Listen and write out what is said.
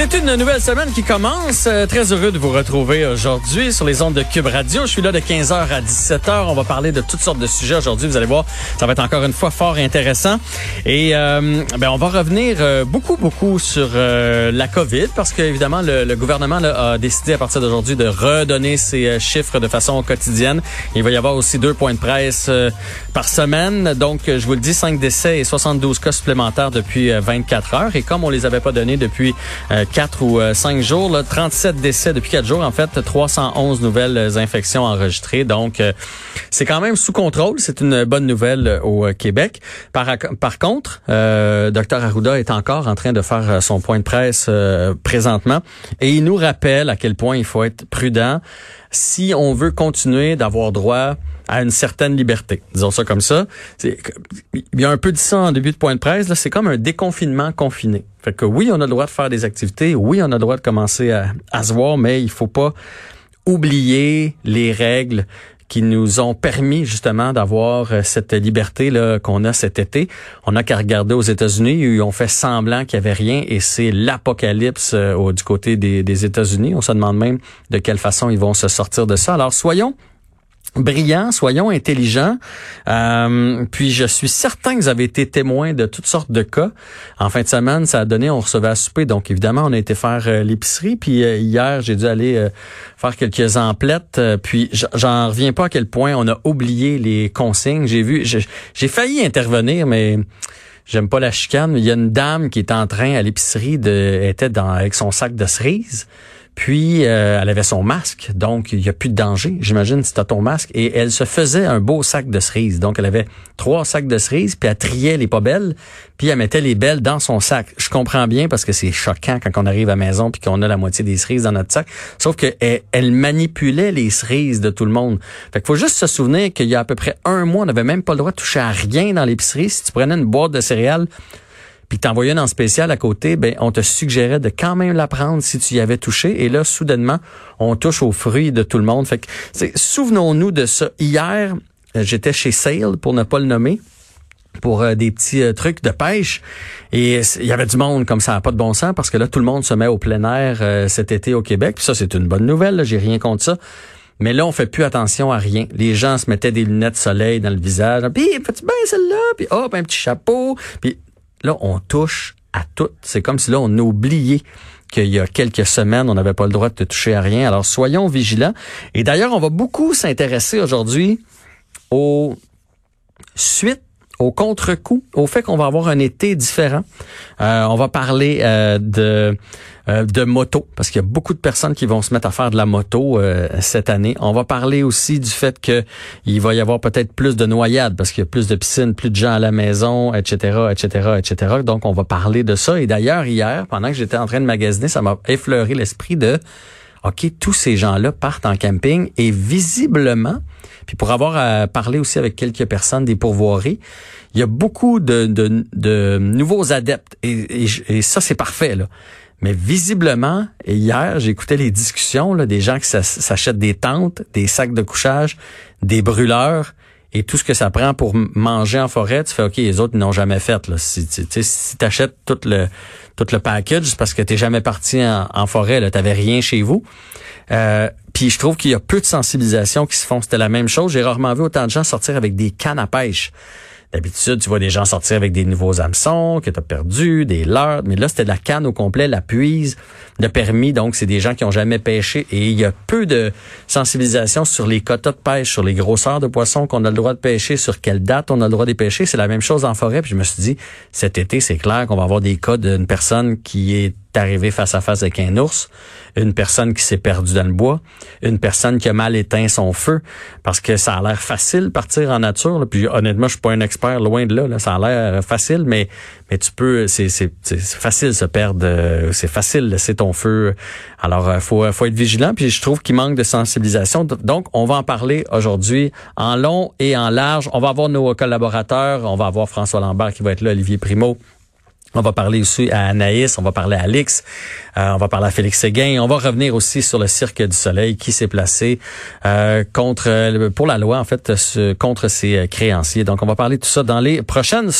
C'est une nouvelle semaine qui commence. Euh, très heureux de vous retrouver aujourd'hui sur les ondes de Cube Radio. Je suis là de 15h à 17h. On va parler de toutes sortes de sujets aujourd'hui. Vous allez voir, ça va être encore une fois fort intéressant. Et euh, ben, on va revenir euh, beaucoup, beaucoup sur euh, la COVID parce qu'évidemment, le, le gouvernement a décidé à partir d'aujourd'hui de redonner ses chiffres de façon quotidienne. Il va y avoir aussi deux points de presse par semaine. Donc, je vous le dis, 5 décès et 72 cas supplémentaires depuis 24 heures. Et comme on les avait pas donnés depuis 4 ou 5 jours, là, 37 décès depuis 4 jours, en fait, 311 nouvelles infections enregistrées. Donc, c'est quand même sous contrôle. C'est une bonne nouvelle au Québec. Par, contre, euh, Dr Arruda est encore en train de faire son point de presse euh, présentement et il nous rappelle à quel point il faut être prudent si on veut continuer d'avoir droit à une certaine liberté. Disons ça comme ça. Il y a un peu de ça en début de point de presse. Là, c'est comme un déconfinement confiné. Fait que oui, on a le droit de faire des activités. Oui, on a le droit de commencer à, à se voir, mais il faut pas oublier les règles qui nous ont permis justement d'avoir euh, cette liberté là qu'on a cet été. On n'a qu'à regarder aux États-Unis où ils ont fait semblant qu'il y avait rien et c'est l'apocalypse euh, du côté des, des États-Unis. On se demande même de quelle façon ils vont se sortir de ça. Alors soyons brillants, soyons intelligents. Euh, puis je suis certain que vous avez été témoin de toutes sortes de cas. En fin de semaine, ça a donné, on recevait à souper. Donc évidemment, on a été faire euh, l'épicerie. Puis euh, hier, j'ai dû aller faire quelques emplettes. puis j'en reviens pas à quel point on a oublié les consignes. J'ai vu, j'ai failli intervenir, mais j'aime pas la chicane. Il y a une dame qui est en train à l'épicerie de, était avec son sac de cerises. Puis, euh, elle avait son masque, donc il n'y a plus de danger, j'imagine, si tu ton masque. Et elle se faisait un beau sac de cerises. Donc, elle avait trois sacs de cerises, puis elle triait les pas belles, puis elle mettait les belles dans son sac. Je comprends bien parce que c'est choquant quand on arrive à la maison puis qu'on a la moitié des cerises dans notre sac. Sauf qu'elle elle manipulait les cerises de tout le monde. Fait qu'il faut juste se souvenir qu'il y a à peu près un mois, on n'avait même pas le droit de toucher à rien dans l'épicerie. Si tu prenais une boîte de céréales, puis t'envoyais une en spécial à côté, ben on te suggérait de quand même la prendre si tu y avais touché. Et là, soudainement, on touche aux fruits de tout le monde. Fait que souvenons-nous de ça. Hier, euh, j'étais chez Sale pour ne pas le nommer pour euh, des petits euh, trucs de pêche et il y avait du monde comme ça pas de bon sens parce que là tout le monde se met au plein air cet été au Québec puis ça c'est une bonne nouvelle j'ai rien contre ça mais là, on fait plus attention à rien. Les gens se mettaient des lunettes soleil dans le visage. Puis, fais-tu bien celle-là? Puis, hop, un petit chapeau. Puis, Là, on touche à tout. C'est comme si là, on a oublié qu'il y a quelques semaines, on n'avait pas le droit de toucher à rien. Alors, soyons vigilants. Et d'ailleurs, on va beaucoup s'intéresser aujourd'hui aux suites au contre-coup, au fait qu'on va avoir un été différent. Euh, on va parler euh, de euh, de moto parce qu'il y a beaucoup de personnes qui vont se mettre à faire de la moto cette année. On va parler aussi du fait que il va y avoir peut-être plus de noyades parce qu'il y a plus de piscines, plus de gens à la maison, etc., etc., etc. Donc on va parler de ça. Et d'ailleurs hier, pendant que j'étais en train de magasiner, ça m'a effleuré l'esprit de OK, tous ces gens-là partent en camping et visiblement, puis pour avoir parlé aussi avec quelques personnes des pourvoiries, il y a beaucoup de, nouveaux adeptes et, ça, c'est parfait. Mais visiblement, et hier, j'écoutais les discussions là, des gens qui s'achètent des tentes, des sacs de couchage, des brûleurs et tout ce que ça prend pour manger en forêt, tu fais OK, les autres n'ont jamais fait. Là. Si tu si achètes tout le tout le package, parce que tu jamais parti en, forêt, tu n'avais rien chez vous. Euh, puis je trouve qu'il y a peu de sensibilisation qui se font. C'était la même chose. J'ai rarement vu autant de gens sortir avec des cannes à pêche. D'habitude, tu vois des gens sortir avec des nouveaux hameçons que tu as perdus, des leurres, mais là, c'était de la canne au complet, la puise, le permis. Donc, c'est des gens qui ont jamais pêché et il y a peu de sensibilisation sur les quotas de pêche, sur les grosseurs de poissons qu'on a le droit de pêcher, sur quelle date on a le droit de pêcher. C'est la même chose en forêt. Puis je me suis dit, cet été, c'est clair qu'on va avoir des cas d'une personne qui est arrivé face à face avec un ours, une personne qui s'est perdue dans le bois, une personne qui a mal éteint son feu, parce que ça a l'air facile partir en nature. Puis honnêtement, je suis pas un expert loin de là. Ça a l'air facile, mais mais tu peux, c'est c'est facile se perdre, euh, c'est facile laisser ton feu. Alors euh, faut faut être vigilant. Puis je trouve qu'il manque de sensibilisation. Donc on va en parler aujourd'hui en long et en large. On va avoir nos collaborateurs. On va avoir François Lambert qui va être là, Olivier Primo On va parler aussi à Anaïs, on va parler à Alix, euh, on va parler à Félix Séguin. On va revenir aussi sur le Cirque du Soleil qui s'est placé euh, contre pour la loi, en fait, contre ses créanciers. Donc, on va parler de tout ça dans les prochaines secondes.